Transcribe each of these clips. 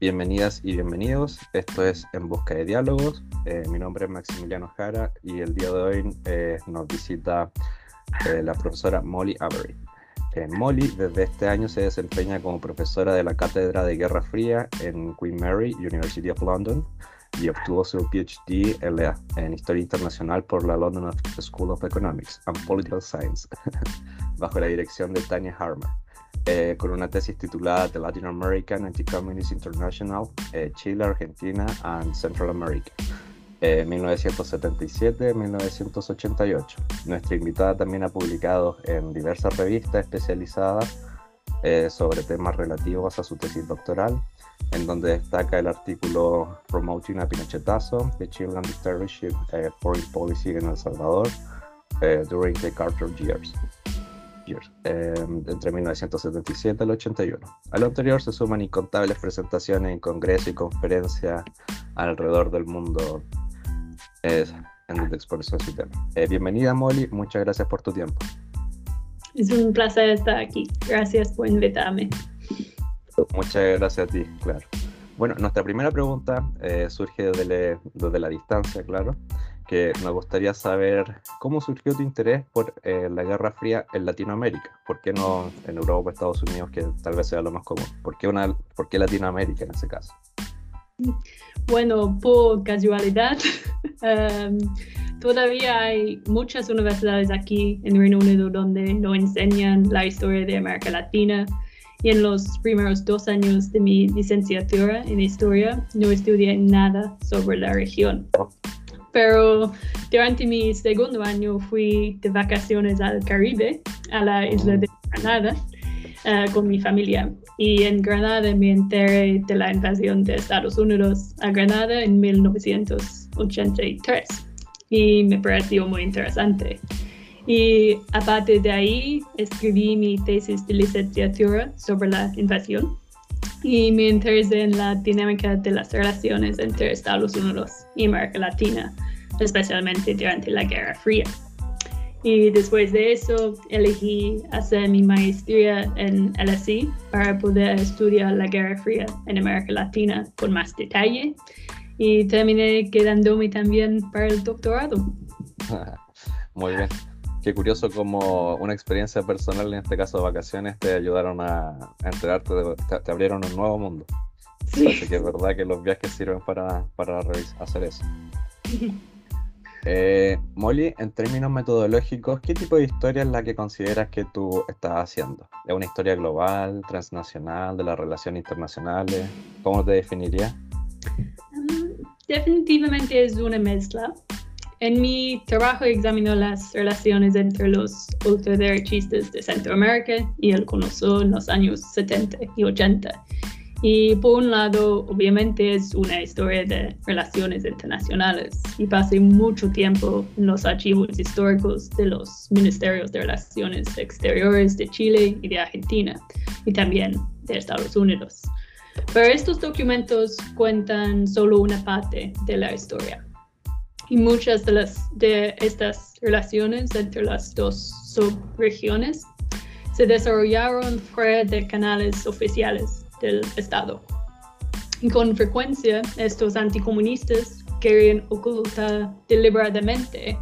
Bienvenidas y bienvenidos. Esto es En Busca de Diálogos. Eh, mi nombre es Maximiliano Jara y el día de hoy eh, nos visita eh, la profesora Molly Avery. Molly desde este año se desempeña como profesora de la Cátedra de Guerra Fría en Queen Mary, University of London, y obtuvo su PhD en, Historia Internacional por la London School of Economics and Political Science, bajo la dirección de Tanya Harmer. Eh, con una tesis titulada The Latin American Anti-Communist International, eh, Chile, Argentina and Central America, 1977-1988. Eh, Nuestra invitada también ha publicado en diversas revistas especializadas sobre temas relativos a su tesis doctoral, en donde destaca el artículo Promoting a Pinochetazo, The Chilean Dictatorship Foreign Policy en El Salvador during the Carter Years. Em, entre 1977 y el 81. A lo anterior se suman incontables presentaciones en congresos y conferencias alrededor del mundo en donde expone su tema. Eh, bienvenida Molly, muchas gracias por tu tiempo. Es un placer estar aquí. Gracias por invitarme. Muchas gracias a ti, claro. Bueno, nuestra primera pregunta eh, surge desde, desde la distancia, claro que me gustaría saber cómo surgió tu interés por eh, la Guerra Fría en Latinoamérica. ¿Por qué no en Europa, Estados Unidos, que tal vez sea lo más común? ¿Por qué, una, por qué Latinoamérica en ese caso? Bueno, por casualidad, em, todavía hay muchas universidades aquí en Reino Unido donde no enseñan la historia de América Latina. Y en los primeros dos años de mi licenciatura en historia no estudié nada sobre la región. Pero durante mi segundo año fui de vacaciones al Caribe, a la isla de Granada, eh, con mi familia. Y en Granada me enteré de la invasión de Estados Unidos a Granada en 1983 y me pareció muy interesante. Y aparte de ahí, escribí mi tesis de licenciatura sobre la invasión y me interesé en la dinámica de las relaciones entre Estados Unidos y América Latina especialmente durante la Guerra Fría. Y después de eso elegí hacer mi maestría en LSE para poder estudiar la Guerra Fría en América Latina con más detalle y terminé quedándome también para el doctorado. Muy bien. Qué curioso como una experiencia personal, en este caso vacaciones, te ayudaron a, enterarte, te, abrieron un nuevo mundo. Sí. Así que es verdad que los viajes sirven para, para hacer eso. Eh, Molly, en términos metodológicos, ¿qué tipo de historia es la que consideras que tú estás haciendo? ¿Es una historia global, transnacional, de las relaciones internacionales? ¿Cómo te definirías? Mm, definitivamente es una mezcla. En mi trabajo examino las relaciones entre los ultraderechistas de Centroamérica y el Cono en los años 70 y 80 y por un lado, obviamente es una historia de relaciones internacionales y pasé mucho tiempo en los archivos históricos de los ministerios de Relaciones Exteriores de Chile y de Argentina y también de Estados Unidos. Pero estos documentos cuentan solo una parte de la historia y muchas de, las, de estas relaciones entre las dos subregiones se desarrollaron fuera de canales oficiales del Estado. Y con frecuencia, estos anticomunistas querían ocultar deliberadamente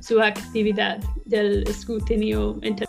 su actividad del escrutinio internacional